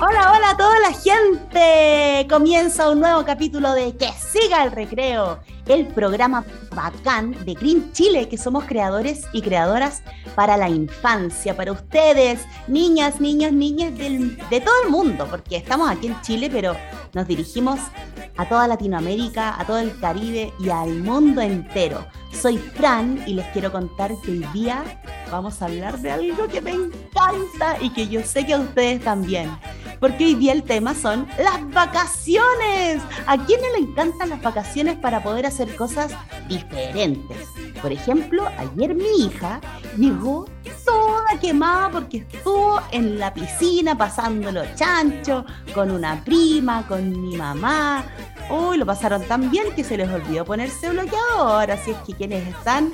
Hola, hola a toda la gente. Comienza un nuevo capítulo de Que siga el recreo, el programa bacán de Green Chile, que somos creadores y creadoras para la infancia, para ustedes, niñas, niños, niñas de todo el mundo, porque estamos aquí en Chile, pero nos dirigimos a toda Latinoamérica, a todo el Caribe y al mundo entero. Soy Fran y les quiero contar que hoy día vamos a hablar de algo que me encanta y que yo sé que a ustedes también. Porque hoy día el tema son las vacaciones. ¿A quién le encantan las vacaciones para poder hacer cosas diferentes? Por ejemplo, ayer mi hija llegó toda quemada porque estuvo en la piscina pasándolo chancho con una prima, con mi mamá. Uy, lo pasaron tan bien que se les olvidó ponerse bloqueador. Así es que quienes están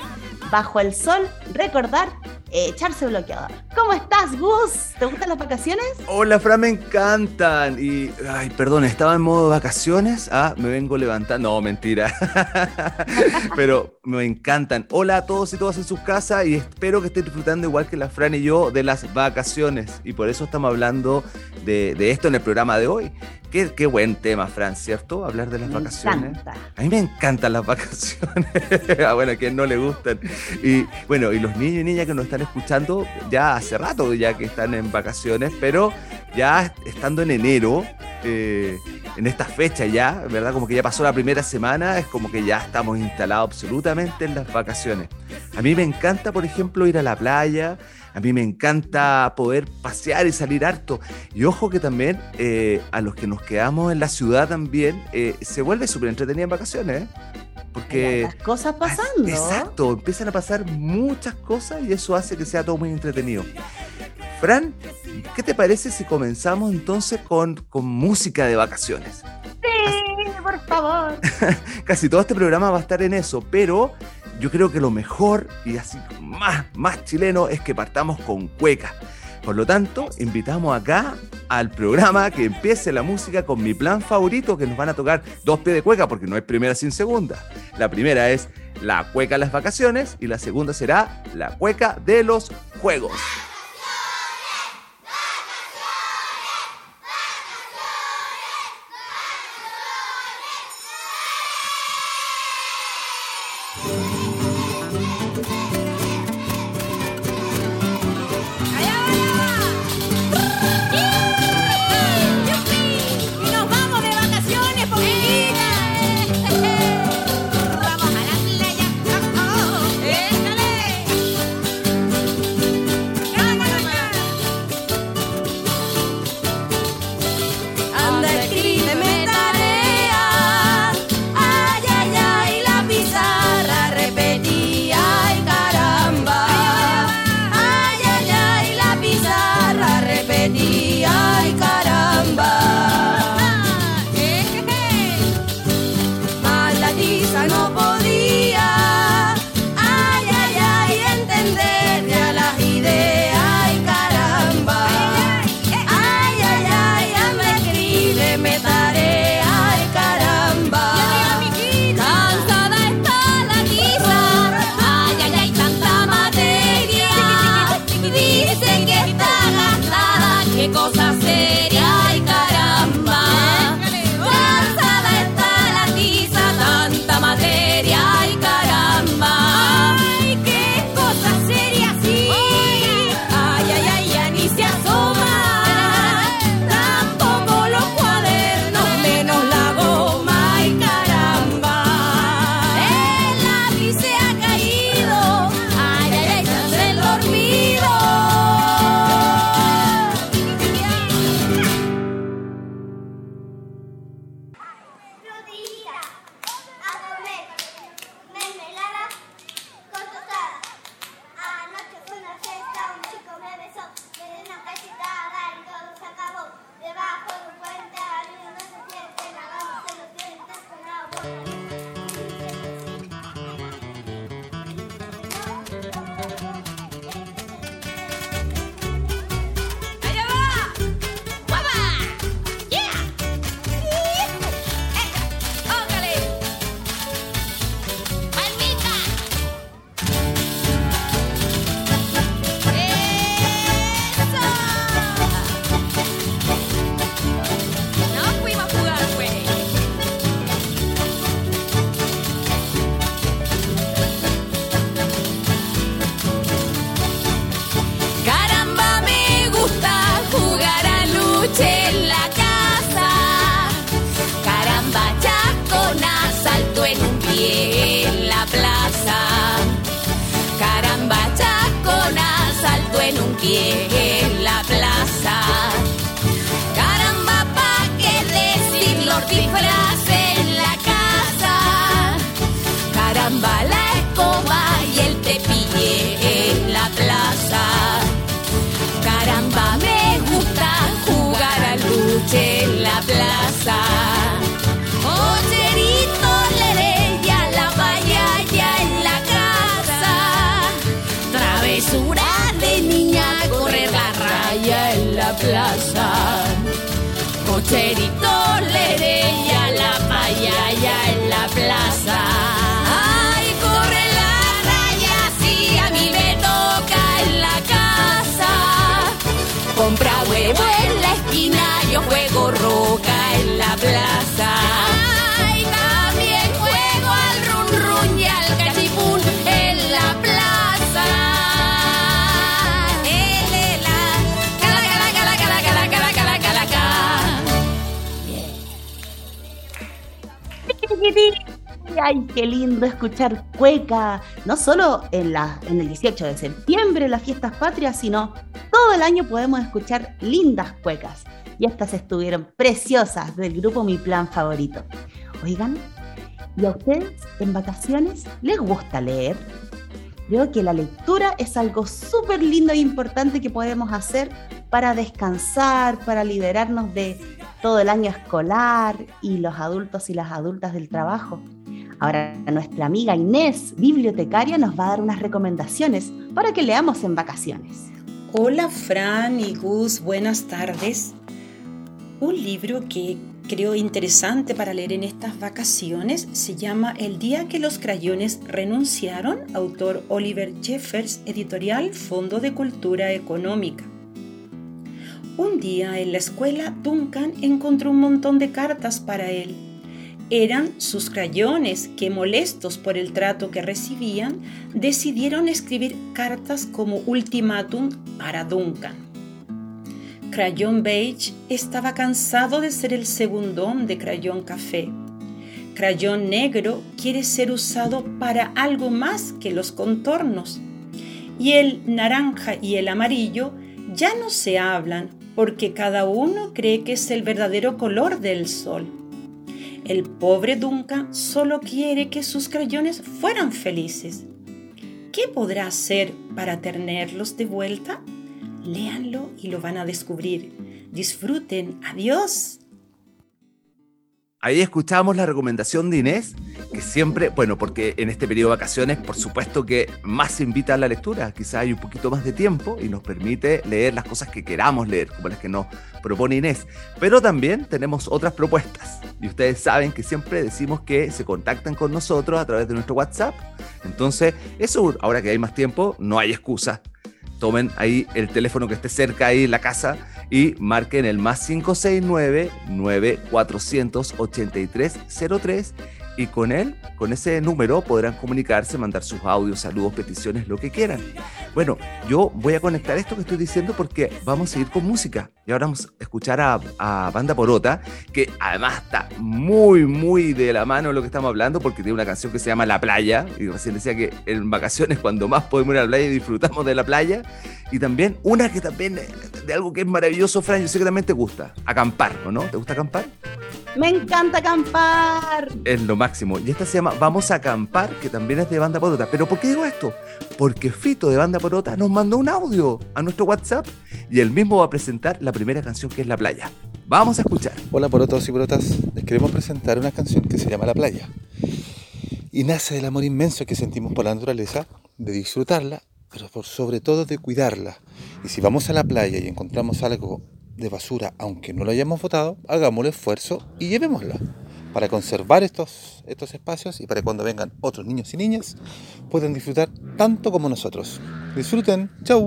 bajo el sol, recordar echarse bloqueador. ¿Cómo estás, Gus? ¿Te gustan las vacaciones? Hola, Fran, me encantan. Y, ay, perdón, estaba en modo vacaciones. Ah, me vengo levantando. No, mentira. Pero me encantan. Hola a todos y todas en sus casas y espero que estén disfrutando igual que la Fran y yo de las vacaciones. Y por eso estamos hablando de, de esto en el programa de hoy. Qué, qué, buen tema, Fran, ¿cierto? Hablar de las me vacaciones. Encanta. A mí me encantan las vacaciones. ah, bueno, a quien no le gustan. Y bueno, y los niños y niñas que nos están escuchando ya hace rato, ya que están en vacaciones, pero ya estando en enero, eh, en esta fecha ya, ¿verdad? Como que ya pasó la primera semana, es como que ya estamos instalados absolutamente en las vacaciones. A mí me encanta, por ejemplo, ir a la playa. A mí me encanta poder pasear y salir harto. Y ojo que también eh, a los que nos quedamos en la ciudad también eh, se vuelve súper entretenida en vacaciones. ¿eh? Porque... Las cosas pasando. Exacto, empiezan a pasar muchas cosas y eso hace que sea todo muy entretenido. Fran, ¿qué te parece si comenzamos entonces con, con música de vacaciones? Sí, por favor. Casi todo este programa va a estar en eso, pero yo creo que lo mejor y así más, más chileno es que partamos con cueca. Por lo tanto, invitamos acá al programa que empiece la música con mi plan favorito, que nos van a tocar dos pies de cueca, porque no es primera sin segunda. La primera es la cueca de las vacaciones y la segunda será la cueca de los juegos. Cocherito, lerella, la vallaya en la plaza. Ay, corre la raya, si a mí me toca en la casa. Compra huevo en la esquina, yo juego roca en la plaza. Ay, qué lindo escuchar cueca, no solo en, la, en el 18 de septiembre, las fiestas patrias, sino todo el año podemos escuchar lindas cuecas. Y estas estuvieron preciosas del grupo Mi Plan Favorito. Oigan, ¿y a ustedes en vacaciones les gusta leer? Creo que la lectura es algo súper lindo e importante que podemos hacer para descansar, para liberarnos de todo el año escolar y los adultos y las adultas del trabajo. Ahora nuestra amiga Inés, bibliotecaria, nos va a dar unas recomendaciones para que leamos en vacaciones. Hola Fran y Gus, buenas tardes. Un libro que creo interesante para leer en estas vacaciones se llama El día que los crayones renunciaron, autor Oliver Jeffers, editorial Fondo de Cultura Económica. Un día en la escuela Duncan encontró un montón de cartas para él. Eran sus crayones que, molestos por el trato que recibían, decidieron escribir cartas como ultimátum para Duncan. Crayon Beige estaba cansado de ser el segundón de Crayon Café. Crayon Negro quiere ser usado para algo más que los contornos. Y el naranja y el amarillo ya no se hablan porque cada uno cree que es el verdadero color del sol. El pobre Duncan solo quiere que sus crayones fueran felices. ¿Qué podrá hacer para tenerlos de vuelta? Léanlo y lo van a descubrir. Disfruten. Adiós. Ahí escuchamos la recomendación de Inés, que siempre, bueno, porque en este periodo de vacaciones, por supuesto que más se invita a la lectura, quizás hay un poquito más de tiempo y nos permite leer las cosas que queramos leer, como las que nos propone Inés. Pero también tenemos otras propuestas y ustedes saben que siempre decimos que se contactan con nosotros a través de nuestro WhatsApp. Entonces, eso, ahora que hay más tiempo, no hay excusa tomen ahí el teléfono que esté cerca ahí en la casa y marquen el más 569-9483-03 y con él, con ese número, podrán comunicarse, mandar sus audios, saludos, peticiones, lo que quieran. Bueno, yo voy a conectar esto que estoy diciendo porque vamos a seguir con música. Y ahora vamos a escuchar a, a Banda Porota, que además está muy, muy de la mano lo que estamos hablando, porque tiene una canción que se llama La Playa. Y recién decía que en vacaciones, cuando más podemos ir a la playa y disfrutamos de la playa. Y también una que también eh, de algo que es maravilloso, Fran, yo sé que también te gusta, acampar, ¿o no? ¿Te gusta acampar? Me encanta acampar. Es lo máximo. Y esta se llama Vamos a acampar, que también es de Banda Porota. Pero ¿por qué digo esto? Porque Fito de Banda Porota nos mandó un audio a nuestro WhatsApp y él mismo va a presentar la primera canción que es La Playa. Vamos a escuchar. Hola porotos y porotas. Les queremos presentar una canción que se llama La Playa. Y nace del amor inmenso que sentimos por la naturaleza, de disfrutarla pero por sobre todo de cuidarla. Y si vamos a la playa y encontramos algo de basura, aunque no lo hayamos votado, hagamos el esfuerzo y llevémosla para conservar estos, estos espacios y para que cuando vengan otros niños y niñas puedan disfrutar tanto como nosotros. Disfruten, chau.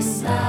decide.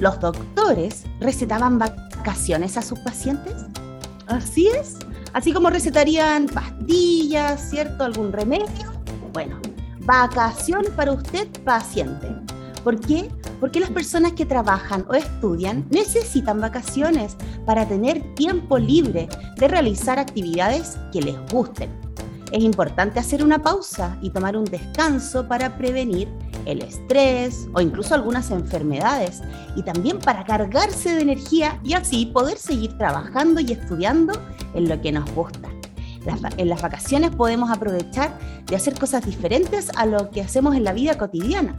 Los doctores recetaban vacaciones a sus pacientes? Así es. Así como recetarían pastillas, ¿cierto? ¿Algún remedio? Bueno, vacaciones para usted, paciente. ¿Por qué? Porque las personas que trabajan o estudian necesitan vacaciones para tener tiempo libre de realizar actividades que les gusten. Es importante hacer una pausa y tomar un descanso para prevenir el estrés o incluso algunas enfermedades y también para cargarse de energía y así poder seguir trabajando y estudiando en lo que nos gusta. En las vacaciones podemos aprovechar de hacer cosas diferentes a lo que hacemos en la vida cotidiana.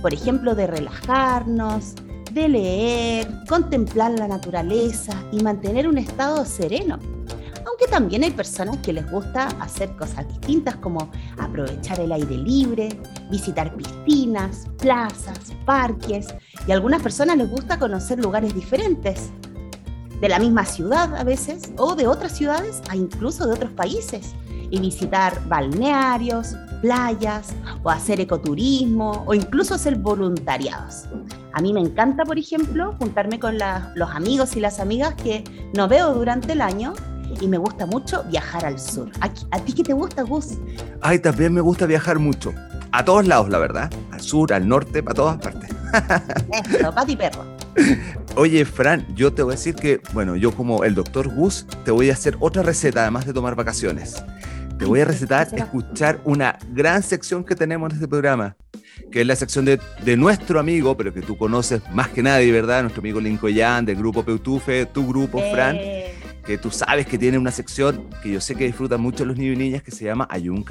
Por ejemplo, de relajarnos, de leer, contemplar la naturaleza y mantener un estado sereno. Aunque también hay personas que les gusta hacer cosas distintas como aprovechar el aire libre, visitar piscinas, plazas, parques y a algunas personas les gusta conocer lugares diferentes, de la misma ciudad a veces o de otras ciudades a incluso de otros países y visitar balnearios, playas o hacer ecoturismo o incluso hacer voluntariados. A mí me encanta, por ejemplo, juntarme con los amigos y las amigas que no veo durante el año y me gusta mucho viajar al sur. ¿A, a ti qué te gusta, Gus? Ay, también me gusta viajar mucho. A todos lados, la verdad. Al sur, al norte, para todas partes. Esto, Pati Perro. Oye, Fran, yo te voy a decir que, bueno, yo como el doctor Gus, te voy a hacer otra receta, además de tomar vacaciones. Te voy a recetar escuchar una gran sección que tenemos en este programa, que es la sección de, de nuestro amigo, pero que tú conoces más que nadie, ¿verdad? Nuestro amigo Lincoln del grupo Peutufe, tu grupo, Fran, Eh, tú sabes que tiene una sección que yo sé que disfrutan mucho los niños y niñas que se llama Ayun.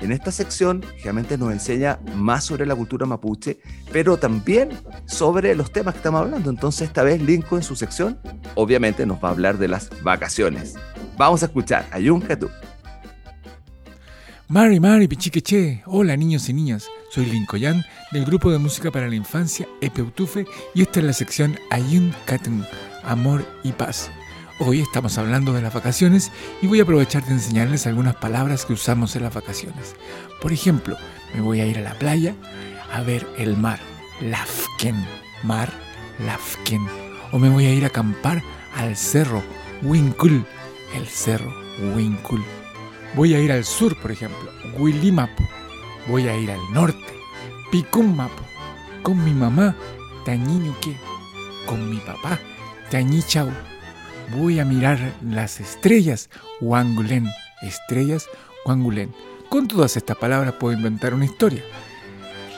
En esta sección, generalmente nos enseña más sobre la cultura mapuche, pero también sobre los temas que estamos hablando. Entonces, esta vez Lincoln en su sección, obviamente nos va a hablar de las vacaciones. Vamos a escuchar Ayun. Mari, Mari, Pichiqueche. Hola niños y niñas, soy Lincoln del grupo de música para la infancia Epeutufe y esta es la sección Ayun Amor y Paz. Hoy estamos hablando de las vacaciones y voy a aprovechar de enseñarles algunas palabras que usamos en las vacaciones. Por ejemplo, me voy a ir a la playa a ver el mar, Lafken, mar, Lafken. O me voy a ir a acampar al cerro, Winkul, el cerro, Winkul. Voy a ir al sur, por ejemplo, Huilimapu. Voy a ir al norte, Picummapu. Con mi mamá, Tañiñuque. Con mi papá, Tañichau. Voy a mirar las estrellas, Wangulen. Estrellas, Wangulen. Con todas estas palabras puedo inventar una historia.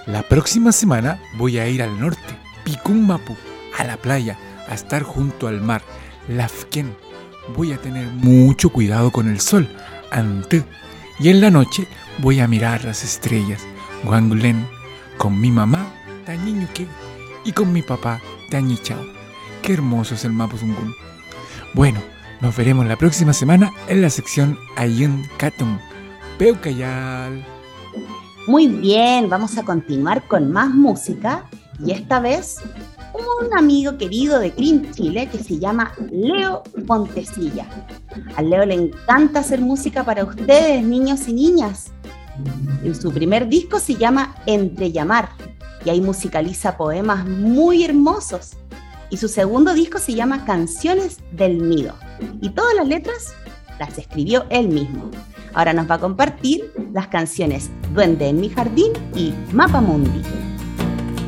La próxima semana voy a ir al norte, Picummapu, a la playa, a estar junto al mar, Lafken. Voy a tener mucho cuidado con el sol, Ante. Y en la noche voy a mirar las estrellas, Wangulen, con mi mamá, Tañiñuque, y con mi papá, Tañichao. Qué hermoso es el Mapuzungún. Bueno, nos veremos la próxima semana en la sección Ayun Katum. Peucayal. Muy bien, vamos a continuar con más música y esta vez un amigo querido de Green Chile que se llama Leo Pontesilla. A Leo le encanta hacer música para ustedes, niños y niñas. En su primer disco se llama Entre Llamar y ahí musicaliza poemas muy hermosos. Y su segundo disco se llama Canciones del Nido. Y todas las letras las escribió él mismo. Ahora nos va a compartir las canciones Duende en mi jardín y Mapa Mundi.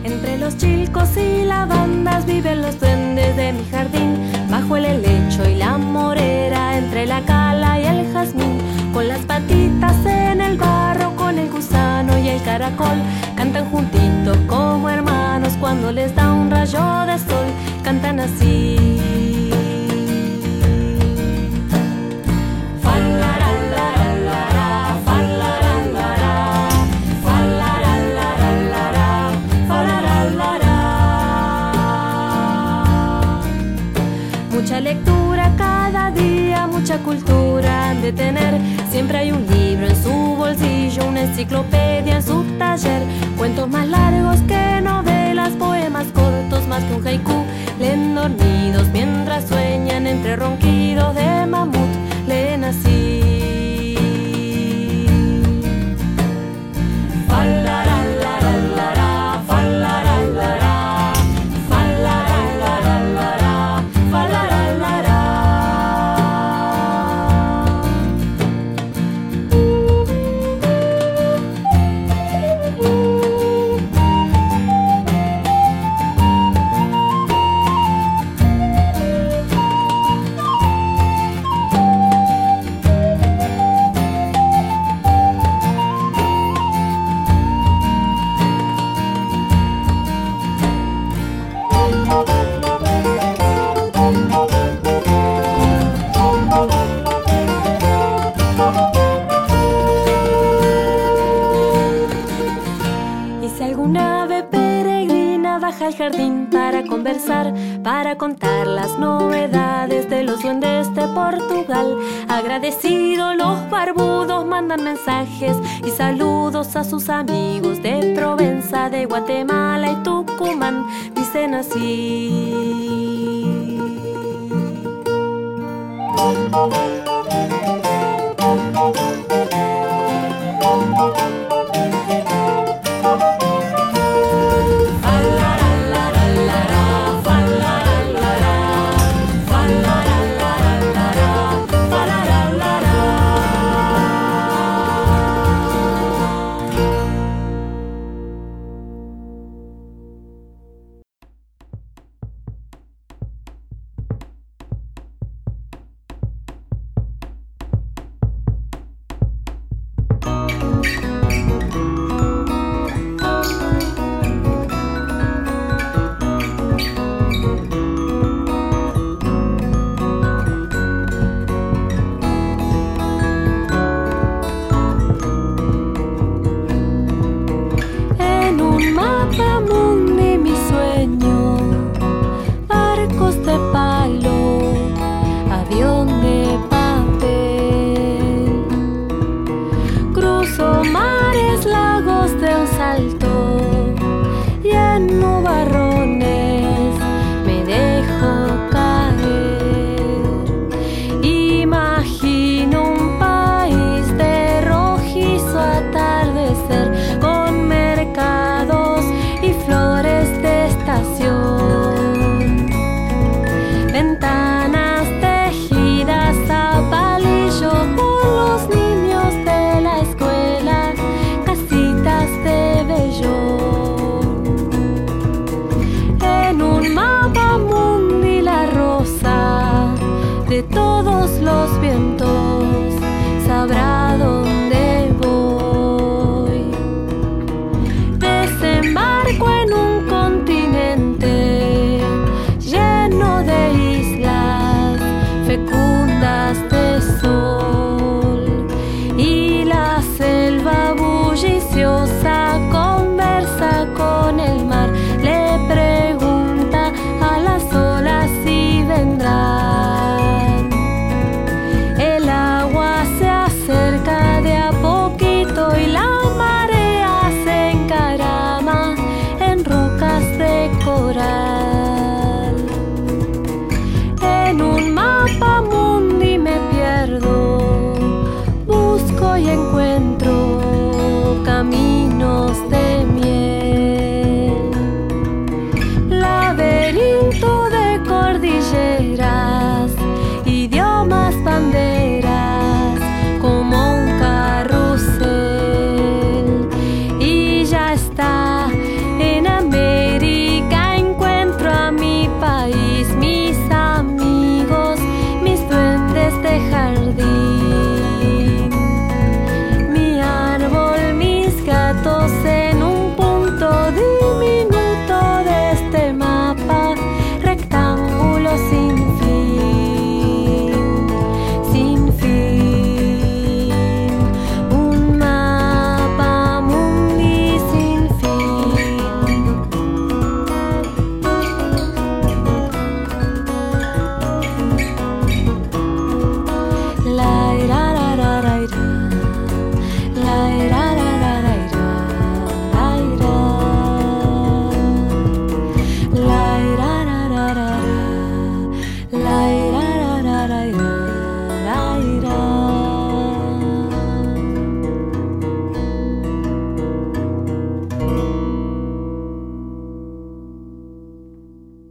Entre los chilcos y lavandas viven los duendes de mi jardín, bajo el helecho y la morera, entre la cala y el jazmín, con las patitas en el barro, con el gusano y el caracol, cantan juntitos como hermanos cuando les da un rayo de sol, cantan así. Mucha lectura cada día, mucha cultura de tener. Siempre hay un libro en su bolsillo, una enciclopedia en su taller. Cuentos más largos que novelas, poemas cortos más que un haiku. Leen dormidos mientras sueñan entre ronquidos de mamut. Leen así. Para contar las novedades de los duendes de Portugal, agradecidos los barbudos mandan mensajes y saludos a sus amigos de Provenza, de Guatemala y Tucumán, dicen así. En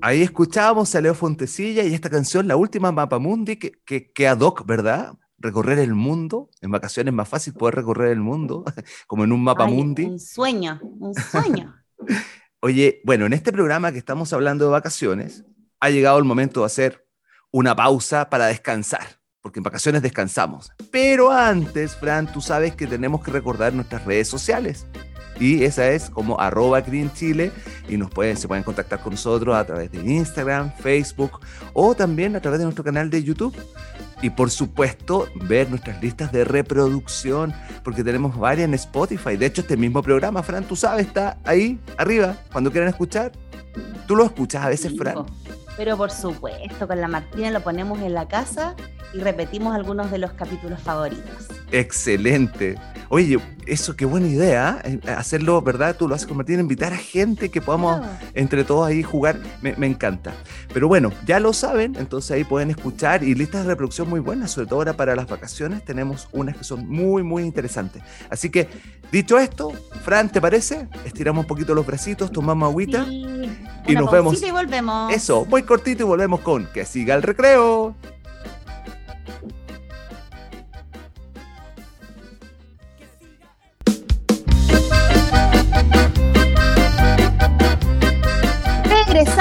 ahí escuchábamos a Leo Fontecilla y esta canción, la última Mapa Mundi, que, que, que ad hoc, ¿verdad? Recorrer el mundo. En vacaciones es más fácil poder recorrer el mundo, como en un Mapa Ay, Mundi. Un sueño, un sueño. Oye, bueno, en este programa que estamos hablando de vacaciones, ha llegado el momento de hacer una pausa para descansar, porque en vacaciones descansamos. Pero antes, Fran, tú sabes que tenemos que recordar nuestras redes sociales. Y esa es como arroba Green Chile y nos pueden, se pueden contactar con nosotros a través de Instagram, Facebook o también a través de nuestro canal de YouTube. Y por supuesto, ver nuestras listas de reproducción, porque tenemos varias en Spotify. De hecho, este mismo programa, Fran, tú sabes, está ahí arriba. Cuando quieran escuchar, tú lo escuchas a veces, Fran. Pero por supuesto, con la Martina lo ponemos en la casa y repetimos algunos de los capítulos favoritos. Excelente. Oye, eso qué buena idea, ¿eh? hacerlo, ¿verdad? Tú lo haces con Martina, invitar a gente que podamos Claro. entre todos ahí jugar, me, me encanta. Pero bueno, ya lo saben, entonces ahí pueden escuchar y listas de reproducción muy buenas, sobre todo ahora para las vacaciones tenemos unas que son muy, muy interesantes. Así que, dicho esto, Fran, ¿te parece? Estiramos un poquito los bracitos, tomamos agüita. Sí, Y nos vemos. y volvemos. Eso, muy cortito y volvemos con Que siga el recreo.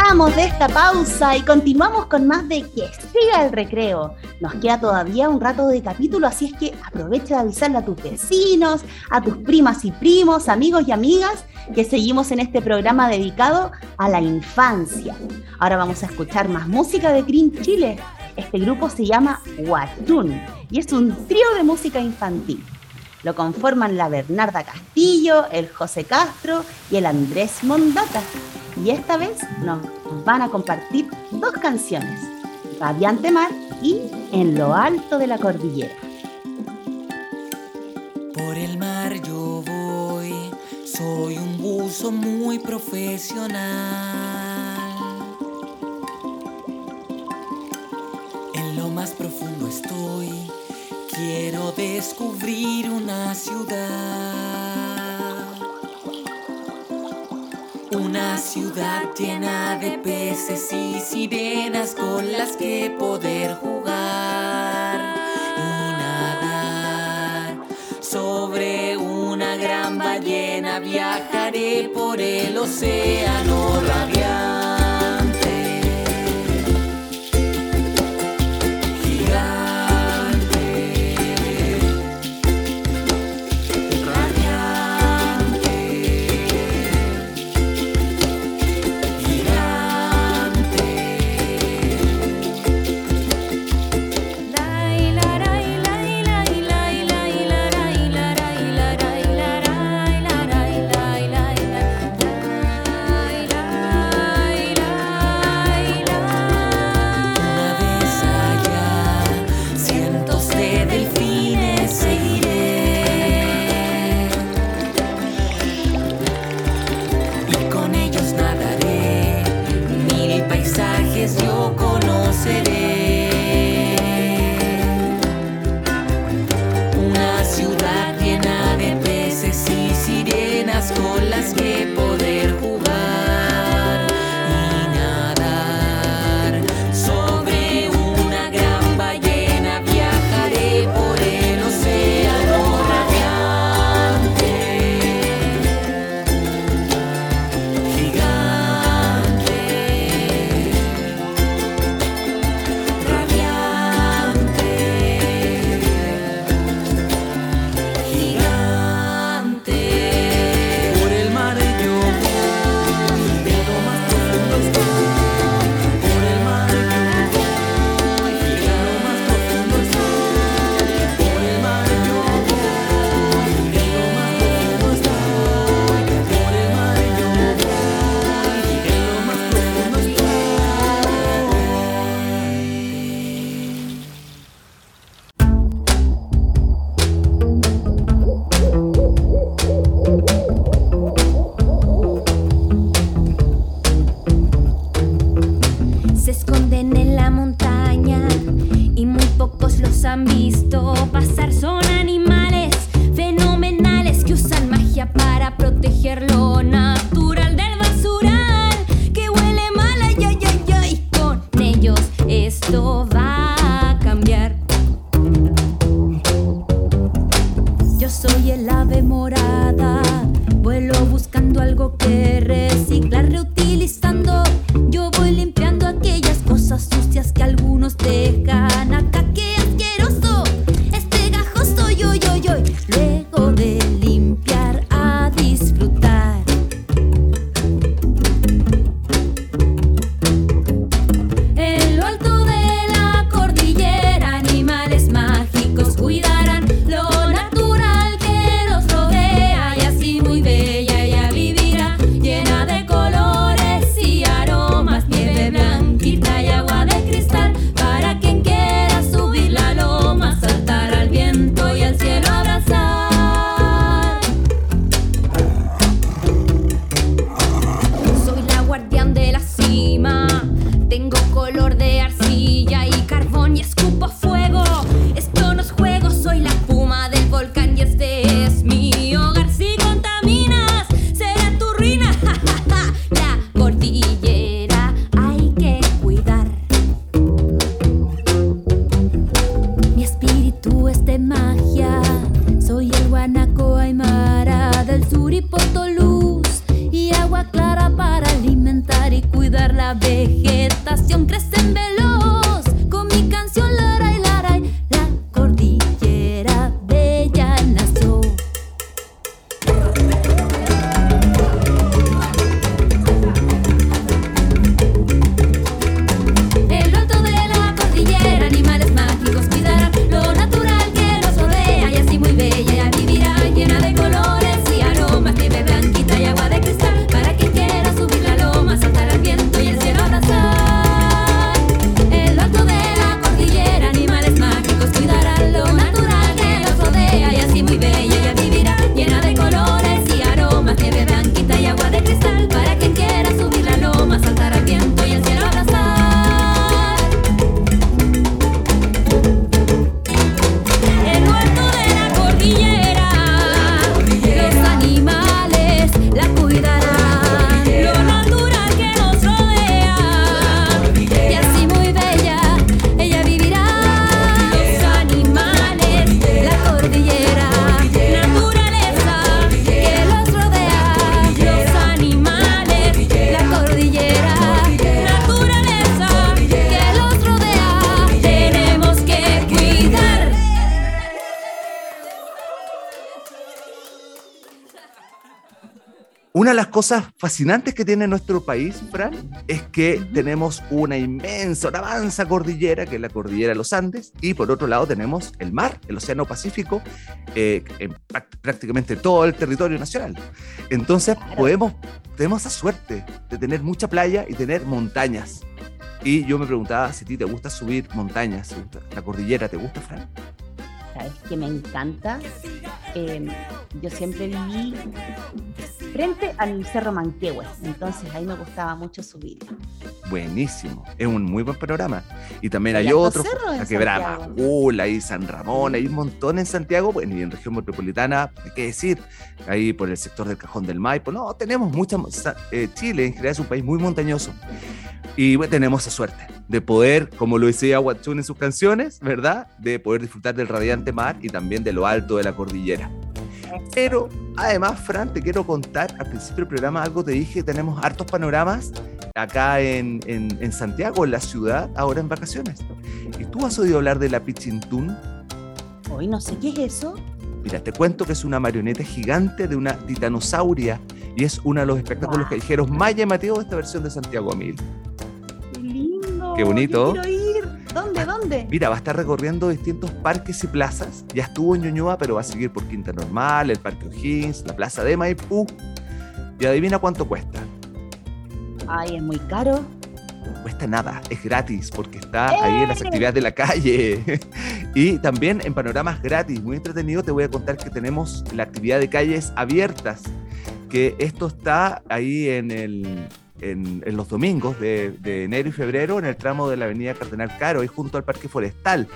De esta pausa y continuamos con más de Que siga el recreo. Nos queda todavía un rato de capítulo, así es que aprovecha de avisarle a tus vecinos, a tus primas y primos, amigos y amigas, que seguimos en este programa dedicado a la infancia. Ahora vamos a escuchar más música de Green Chile. Este grupo se llama Huachún y es un trío de música infantil. Lo conforman la Bernarda Castillo, el José Castro y el Andrés Mondata. Y esta vez nos van a compartir dos canciones, Radiante Mar y En lo alto de la cordillera. Por el mar yo voy, soy un buzo muy profesional. En lo más profundo estoy, quiero descubrir una ciudad. Una ciudad llena de peces y sirenas con las que poder jugar y nadar. Sobre una gran ballena viajaré por el océano. Cosas fascinantes que tiene nuestro país, Fran, es que tenemos una inmensa, una avanza cordillera, que es la cordillera de los Andes, y por otro lado tenemos el mar, el Océano Pacífico, eh, en prácticamente todo el territorio nacional. Entonces, podemos, tenemos esa suerte de tener mucha playa y tener montañas. Y yo me preguntaba si a ti te gusta subir montañas, ¿te gusta la cordillera, ¿te gusta, Fran? ¿Sabes que me encanta? Eh, yo siempre viví frente al Cerro Manquehue, entonces ahí me gustaba mucho subir. Buenísimo, es un muy buen panorama. Y también hay otros, la Quebrada. Macul, hay San Ramón, hay un montón en Santiago, bueno, y en región metropolitana, hay que decir, ahí por el sector del Cajón del Maipo, no, tenemos mucha, sa- eh, Chile en general es un país muy montañoso. Y bueno, tenemos esa suerte de poder, como lo decía Huachún en sus canciones, ¿verdad? De poder disfrutar del radiante mar y también de lo alto de la cordillera. Pero además, Fran, te quiero contar, al principio del programa algo te dije, tenemos hartos panoramas acá en, en- en Santiago, en la ciudad, ahora en vacaciones. ¿Y tú has oído hablar de la Pichintún? Hoy no sé qué es eso. Mira, te cuento que es una marioneta gigante de una titanosauria y es uno de los espectáculos Guau. callejeros más llamativos de esta versión de Santiago Mil. Qué lindo. Qué bonito. Yo. Mira, va a estar recorriendo distintos parques y plazas. Ya estuvo en Ñuñoa, pero va a seguir por Quinta Normal, el Parque O'Higgins, la Plaza de Maipú. Y adivina cuánto cuesta. Ay, es muy caro. cuesta nada, es gratis porque está ahí en las actividades de la calle. y también en panoramas gratis, muy entretenido, te voy a contar que tenemos la actividad de calles abiertas, que esto está ahí en, el, en, los domingos de, de enero y febrero en el tramo de la avenida Cardenal Caro y junto al Parque Forestal.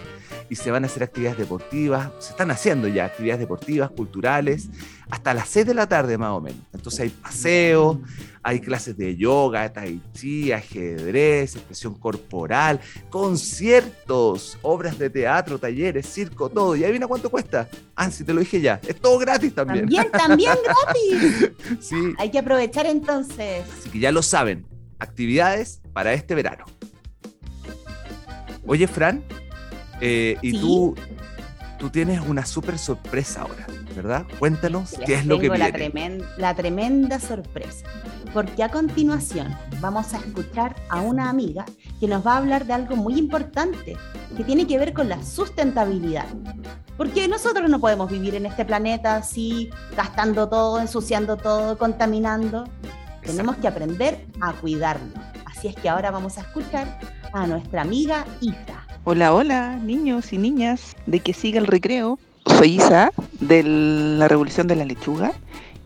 Y se van a hacer actividades deportivas, se están haciendo ya actividades deportivas, culturales, hasta las 6 de la tarde más o menos. Entonces hay paseos, hay clases de yoga, tai chi, ajedrez, expresión corporal, conciertos, obras de teatro, talleres, circo, todo. ¿Y adivina cuánto cuesta? Ah, si te lo dije ya. Es todo gratis también. También, también gratis. sí, Hay que aprovechar entonces. así que ya lo saben. Actividades para este verano. Oye, Fran, eh, y Sí. tú, tú tienes una súper sorpresa ahora, ¿verdad? Cuéntanos Les qué es lo que tengo la, viene. tremen- la tremenda sorpresa. Porque a continuación vamos a escuchar a una amiga que nos va a hablar de algo muy importante, que tiene que ver con la sustentabilidad. Porque nosotros no podemos vivir en este planeta así, gastando todo, ensuciando todo, contaminando. Tenemos que aprender a cuidarlo. Así es que ahora vamos a escuchar a nuestra amiga Isa. Hola, hola, niños y niñas de que siga el recreo. Soy Isa de la Revolución de la Lechuga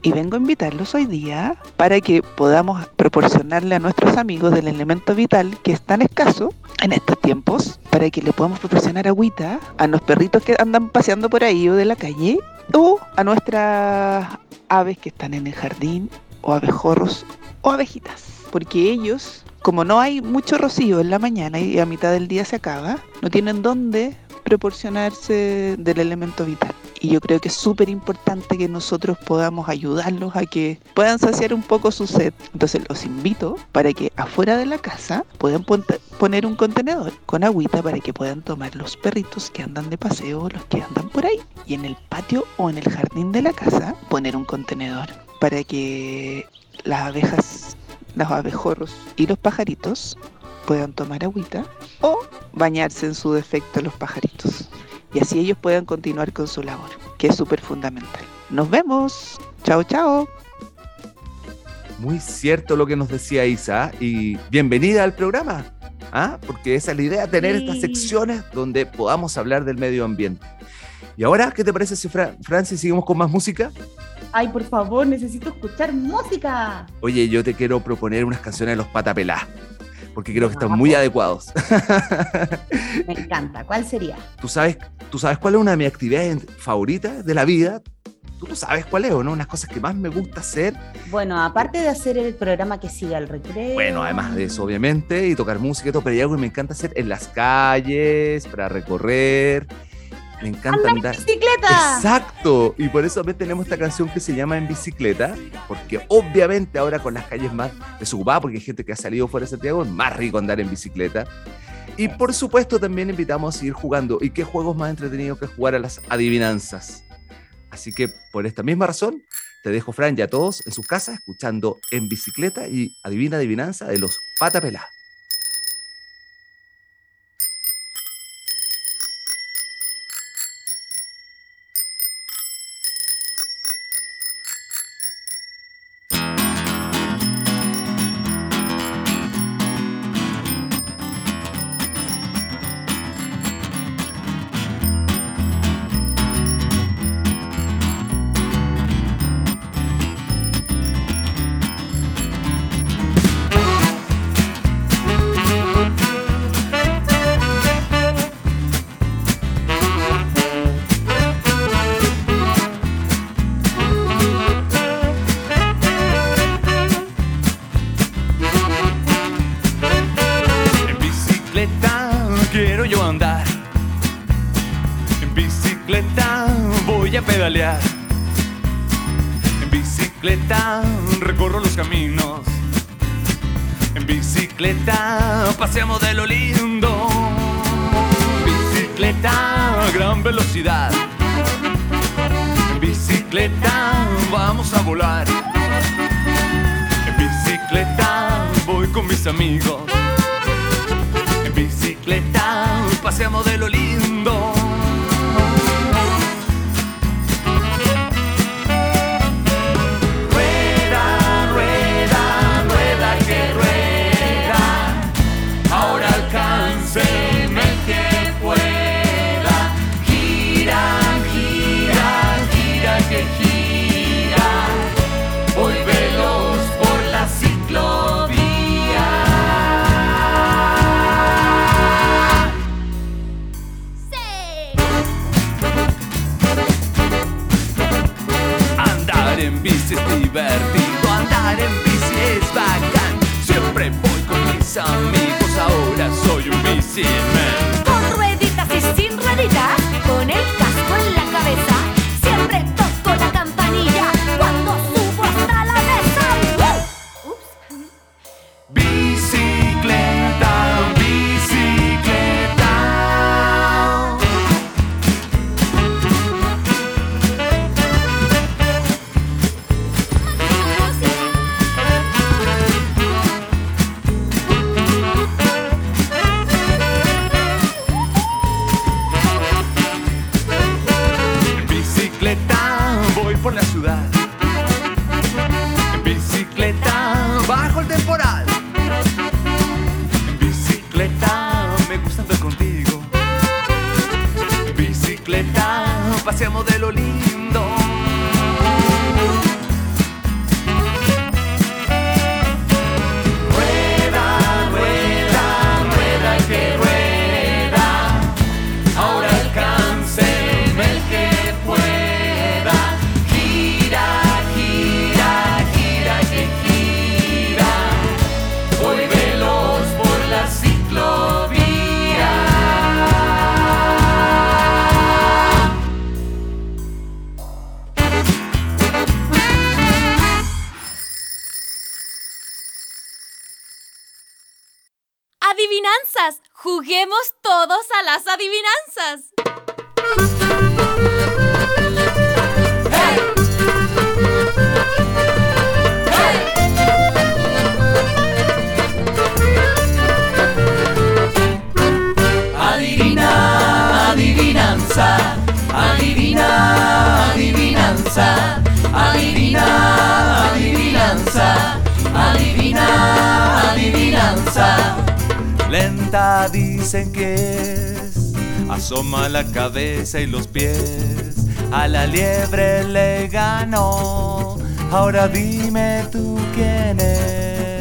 y vengo a invitarlos hoy día para que podamos proporcionarle a nuestros amigos del elemento vital que es tan escaso en estos tiempos, para que le podamos proporcionar agüita a los perritos que andan paseando por ahí o de la calle o a nuestras aves que están en el jardín o abejorros o abejitas, porque ellos como no hay mucho rocío en la mañana y a mitad del día se acaba, no tienen dónde proporcionarse del elemento vital. y yo creo que es súper importante que nosotros podamos ayudarlos a que puedan saciar un poco su sed. Entonces los invito para que afuera de la casa puedan poner un contenedor con agüita para que puedan tomar los perritos que andan de paseo, los que andan por ahí. Y en el patio o en el jardín de la casa poner un contenedor para que las abejas, los abejorros y los pajaritos puedan tomar agüita o bañarse en su defecto los pajaritos. Y así ellos puedan continuar con su labor, que es súper fundamental. Nos vemos. Chao, chao. Muy cierto lo que nos decía Isa y bienvenida al programa, ¿ah? porque esa es la idea, tener Sí. estas secciones donde podamos hablar del medio ambiente. Y ahora, ¿qué te parece si Fra- Francis seguimos con más música? Ay, por favor, necesito escuchar música. Oye, yo te quiero proponer unas canciones de los Patapelá, porque creo que están muy adecuados. Me encanta. ¿Cuál sería? ¿Tú sabes, ¿Tú sabes cuál es una de mis actividades favoritas de la vida? Tú sabes cuál es, ¿o no? Unas cosas que más me gusta hacer. Bueno, aparte de hacer el programa que siga el recreo. Bueno, además de eso, obviamente, y tocar música y todo, pero hay algo que me encanta hacer en las calles, para recorrer. Me encanta andar. bicicleta! Exacto. Y por eso también tenemos esta canción que se llama En bicicleta, porque obviamente ahora con las calles más desocupadas, porque hay gente que ha salido fuera de Santiago, es más rico andar en bicicleta. Y por supuesto también invitamos a seguir jugando. ¿Y qué juegos más entretenidos que jugar a las adivinanzas? Así que por esta misma razón, te dejo, Fran, y a todos en sus casas escuchando En bicicleta y Adivina Adivinanza de los Patapelá. Mis amigos. En bicicleta paseamos de lo amigos, ahora soy un bici Juguemos todos a las adivinanzas. Adivina, adivinanza, adivina, adivinanza, adivina, adivinanza, adivina, adivinanza. Lenta dicen que es, asoma la cabeza y los pies, a la liebre le ganó. Ahora dime tú quién es.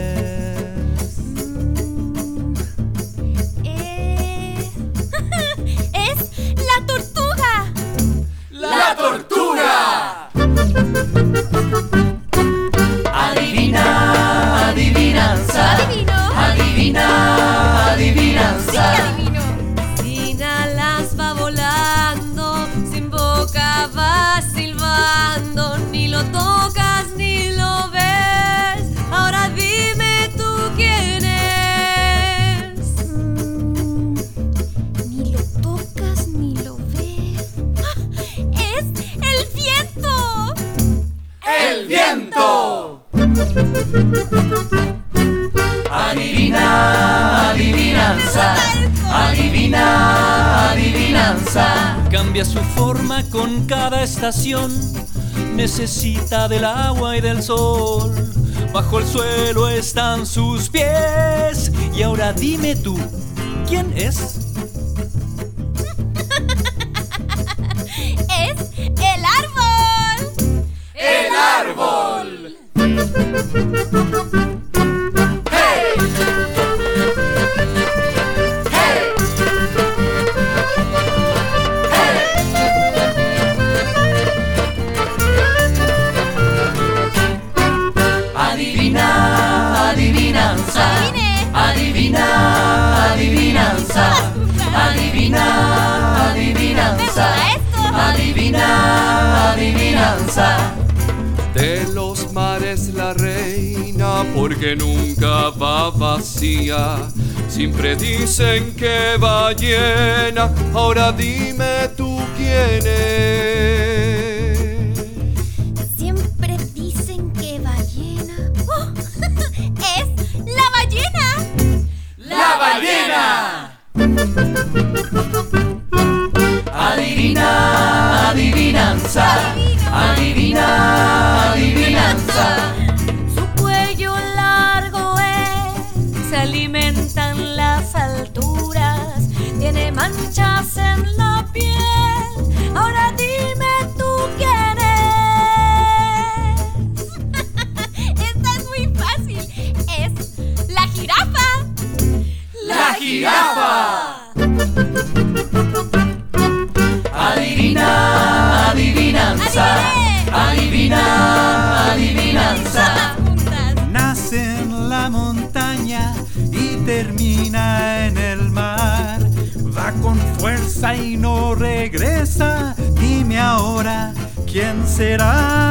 Es la Adivina, adivinanza. Adivinanza. Sin va volando, sin boca va silbando, ni lo tocas Su forma con cada estación. Necesita del agua y del sol. Bajo el suelo están sus pies. Y ahora dime tú, ¿quién? ¡Es porque nunca va vacía. Siempre dicen que va llena, ahora dime tú quién es. Siempre dicen que ballena. ¡Oh! ¡Es la ballena! ¡La ballena! Adivina, adivinanza. Adivina, adivinanza. Tiene manchas en la será.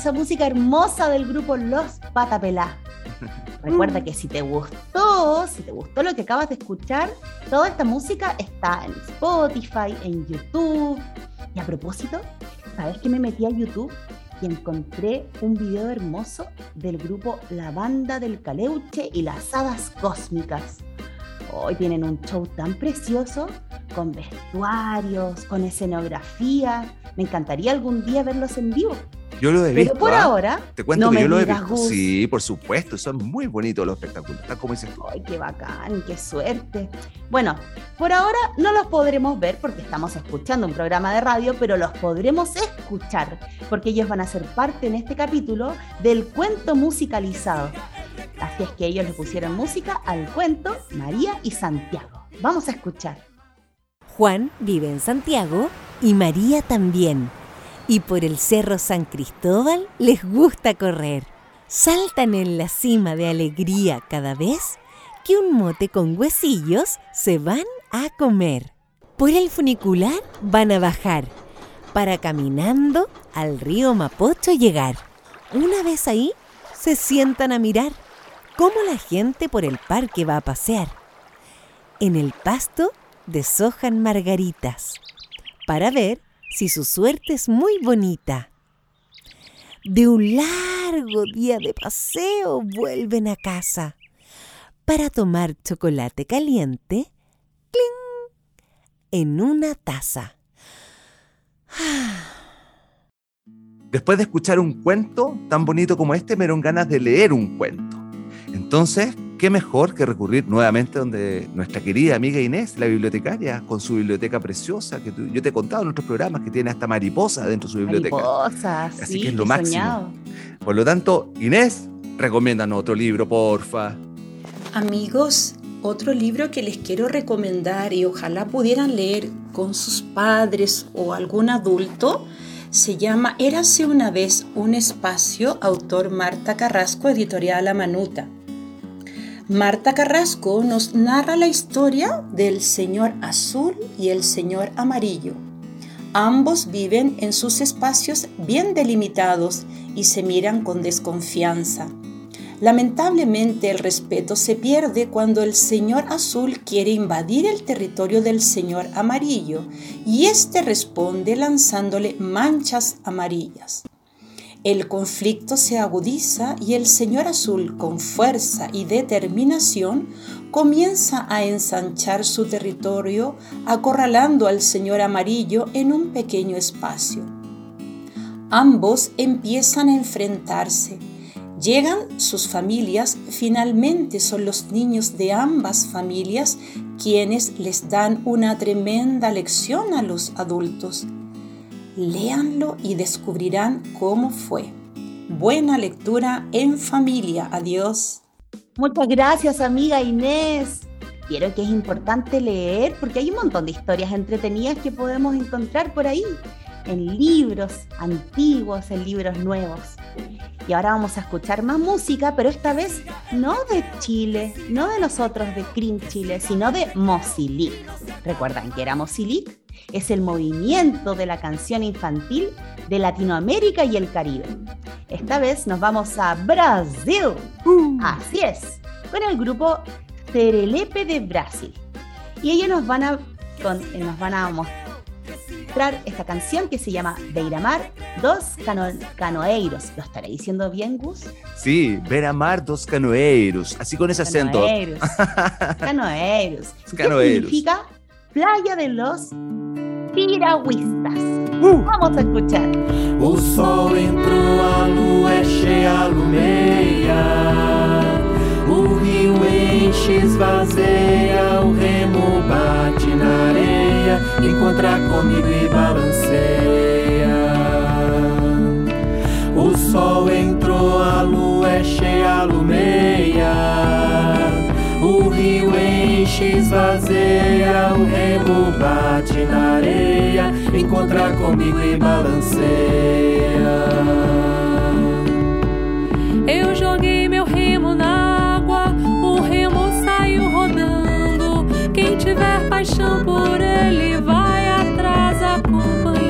Esa música hermosa del grupo Los Patapelá. Recuerda que si te gustó, si te gustó lo que acabas de escuchar, toda esta música está en Spotify, en YouTube. Y a propósito, ¿sabes que me metí a YouTube y encontré un video hermoso del grupo La Banda del Caleuche y las Hadas Cósmicas? Hoy tienen un show tan precioso, con vestuarios, con escenografía. Me encantaría algún día verlos en vivo. Yo lo he Pero visto. por ¿ah? ahora, Te cuento no que me yo lo he visto. Gus. Sí, por supuesto. Son muy bonitos los espectáculos. Tal como dices tú. ¡Ay, qué bacán! ¡Qué suerte! Bueno, por ahora no los podremos ver porque estamos escuchando un programa de radio, pero los podremos escuchar porque ellos van a ser parte en este capítulo del cuento musicalizado. Así es que ellos le pusieron música al cuento María y Santiago. Vamos a escuchar. Juan vive en Santiago y María también. Y por el Cerro San Cristóbal les gusta correr. Saltan en la cima de alegría cada vez que un mote con huesillos se van a comer. Por el funicular van a bajar para caminando al río Mapocho llegar. Una vez ahí, se sientan a mirar cómo la gente por el parque va a pasear. En el pasto deshojan margaritas para ver si su suerte es muy bonita. De un largo día de paseo vuelven a casa para tomar chocolate caliente ¡cling! en una taza. Después de escuchar un cuento tan bonito como este, me dieron ganas de leer un cuento. Entonces, qué mejor que recurrir nuevamente donde nuestra querida amiga Inés, la bibliotecaria, con su biblioteca preciosa, que tú- yo te he contado en otros programas que tiene hasta mariposa dentro de su biblioteca. Mariposas, Así sí, que es lo máximo. soñado. Por lo tanto, Inés, recomiéndanos otro libro, porfa. Amigos, otro libro que les quiero recomendar y ojalá pudieran leer con sus padres o algún adulto se llama Érase una vez un espacio, autor Marta Carrasco, editorial La Manuta. Marta Carrasco nos narra la historia del señor azul y el señor amarillo. Ambos viven en sus espacios bien delimitados y se miran con desconfianza. Lamentablemente el respeto se pierde cuando el señor azul quiere invadir el territorio del señor amarillo y éste responde lanzándole manchas amarillas. El conflicto se agudiza y el señor azul, con fuerza y determinación, comienza a ensanchar su territorio, acorralando al señor amarillo en un pequeño espacio. Ambos empiezan a enfrentarse. Llegan sus familias, finalmente son los niños de ambas familias quienes les dan una tremenda lección a los adultos. Léanlo y descubrirán cómo fue. Buena lectura en familia. Adiós. Muchas gracias, amiga Inés. Quiero que es importante leer porque hay un montón de historias entretenidas que podemos encontrar por ahí, en libros antiguos, en libros nuevos. Y ahora vamos a escuchar más música, pero esta vez no de Chile, no de nosotros de Cream Chile, sino de Mozilic. ¿Recuerdan que era Mozilic? Es el movimiento de la canción infantil de Latinoamérica y el Caribe. Esta vez nos vamos a Brasil. Así es, con el grupo Terelepe de Brasil. Y ellos nos van a, con- nos van a mostrar esta canción que se llama Beiramar dos Cano- Canoeiros. ¿Lo estaré diciendo bien, Gus? Sí, ver amar dos canoeiros. Así con ese acento. Canoeiros. Canoeiros. ¿Qué Canoeiros. significa? Playa de los piragüistas. Uh. Vamos a escuchar. O sol entrou, a lua é cheia, alumeia. O rio enche, esvazia, o remo bate na areia. Encontra comigo e balanceia. O sol entrou, a lua é cheia, alumeia. Enche, esvazia, o remo bate na areia. Encontra comigo e balanceia. Eu joguei meu remo na água, o remo saiu rodando. Quem tiver paixão por ele vai atrás acompanhando.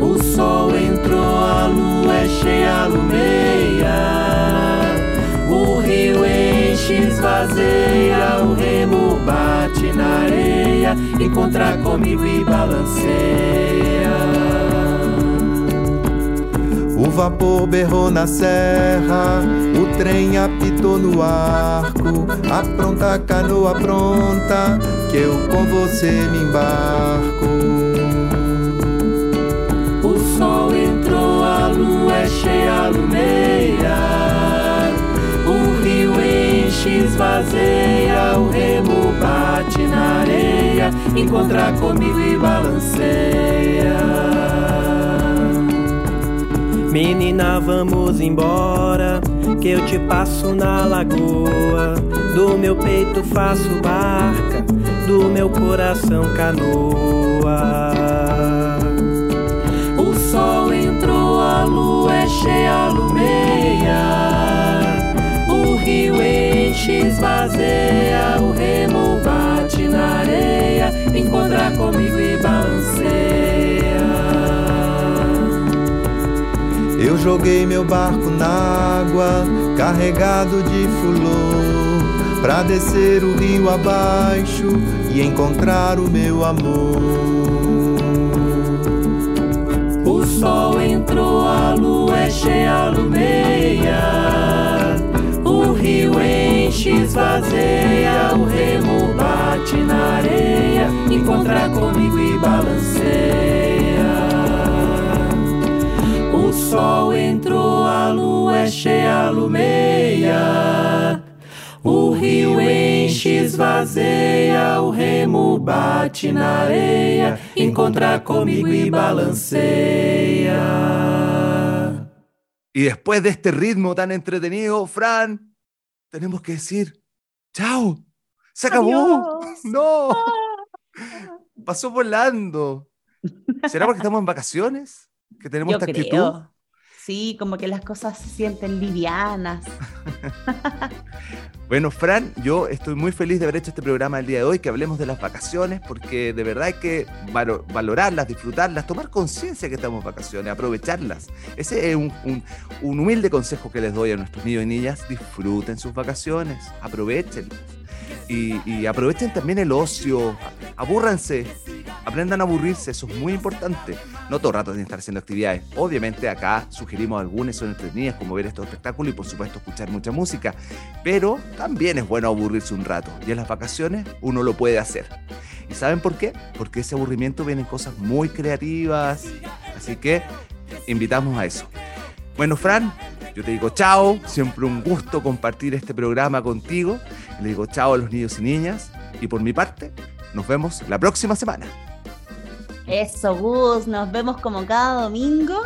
O sol entrou, a lua é cheia, alumeia. Areia. Encontra comigo e balanceia. O vapor berrou na serra, o trem apitou no arco. Apronta a canoa pronta, que eu com você me embarco. enche, alumeia. O rio enche, esvazeia, o remo na areia, encontra comigo e balanceia. Menina, vamos embora, que eu te passo na lagoa. Do meu peito faço barca, do meu coração canoa. O sol entrou, a lua é cheia, alumeia. O rio enche, esvazeia, areia, encontra comigo e balanceia. Eu joguei meu barco na água, carregado de fulô, pra descer o rio abaixo e encontrar o meu amor. O sol entrou, a lua é cheia, alumeia. O rio enche, esvazeia, o remo bate na areia, encontra comigo e balanceia. O sol entrou, a lua é cheia, alumeia. O rio enche, esvazeia, o remo bate na areia, encontra comigo e balanceia. Y después de este ritmo tan entretenido, Fran, tenemos que decir, chao, se acabó. Adiós. No, pasó volando. ¿Será porque estamos en vacaciones? Que tenemos Yo esta actitud. Sí, como que las cosas se sienten livianas. Bueno, Fran, yo estoy muy feliz de haber hecho este programa el día de hoy, que hablemos de las vacaciones, porque de verdad hay que valo- valorarlas, disfrutarlas, tomar conciencia que estamos en vacaciones, aprovecharlas. Ese es un, un- un humilde consejo que les doy a nuestros niños y niñas. Disfruten sus vacaciones, aprovechenlas. Y, aprovechen también el ocio, abúrranse, aprendan a aburrirse, eso es muy importante. No todo el rato tienen que estar haciendo actividades. Obviamente acá sugerimos algunas, son entretenidas, como ver estos espectáculos y por supuesto escuchar mucha música. Pero también es bueno aburrirse un rato. Y en las vacaciones uno lo puede hacer. ¿Y saben por qué? Porque ese aburrimiento vienen cosas muy creativas. Así que invitamos a eso. Bueno, Fran, yo te digo chao. Siempre un gusto compartir este programa contigo. Le digo chao a los niños y niñas. Y por mi parte, nos vemos la próxima semana. Eso, Gus, nos vemos como cada domingo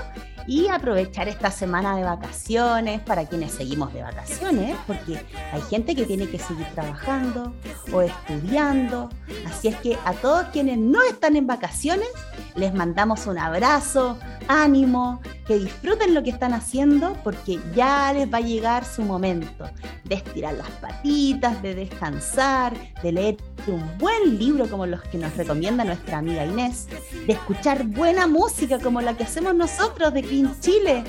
y aprovechar esta semana de vacaciones para quienes seguimos de vacaciones, porque hay gente que tiene que seguir trabajando o estudiando. Así es que a todos quienes no están en vacaciones, les mandamos un abrazo, ánimo, que disfruten lo que están haciendo, porque ya les va a llegar su momento de estirar las patitas, de descansar, de leer un buen libro como los que nos recomienda nuestra amiga Inés, de escuchar buena música como la que hacemos nosotros de Green Chile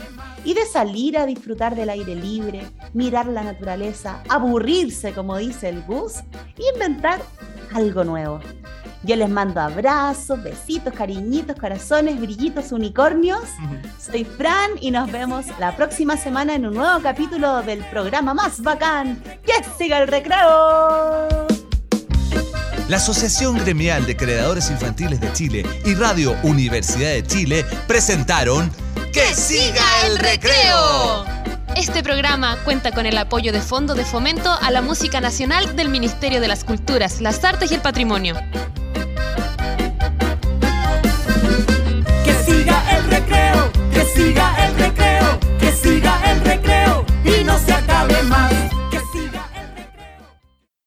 y de salir a disfrutar del aire libre, mirar la naturaleza, aburrirse como dice el Gus y inventar algo nuevo. Yo les mando abrazos, besitos, cariñitos, corazones, brillitos, unicornios. Soy Fran y nos vemos la próxima semana en un nuevo capítulo del programa más bacán. ¡Que siga el recreo! La Asociación Gremial de Creadores Infantiles de Chile y Radio Universidad de Chile presentaron ¡Que siga el recreo! Este programa cuenta con el apoyo de Fondo de Fomento a la Música Nacional del Ministerio de las Culturas, las Artes y el Patrimonio. Que siga el recreo, que siga el recreo, que siga el recreo y no se acabe más.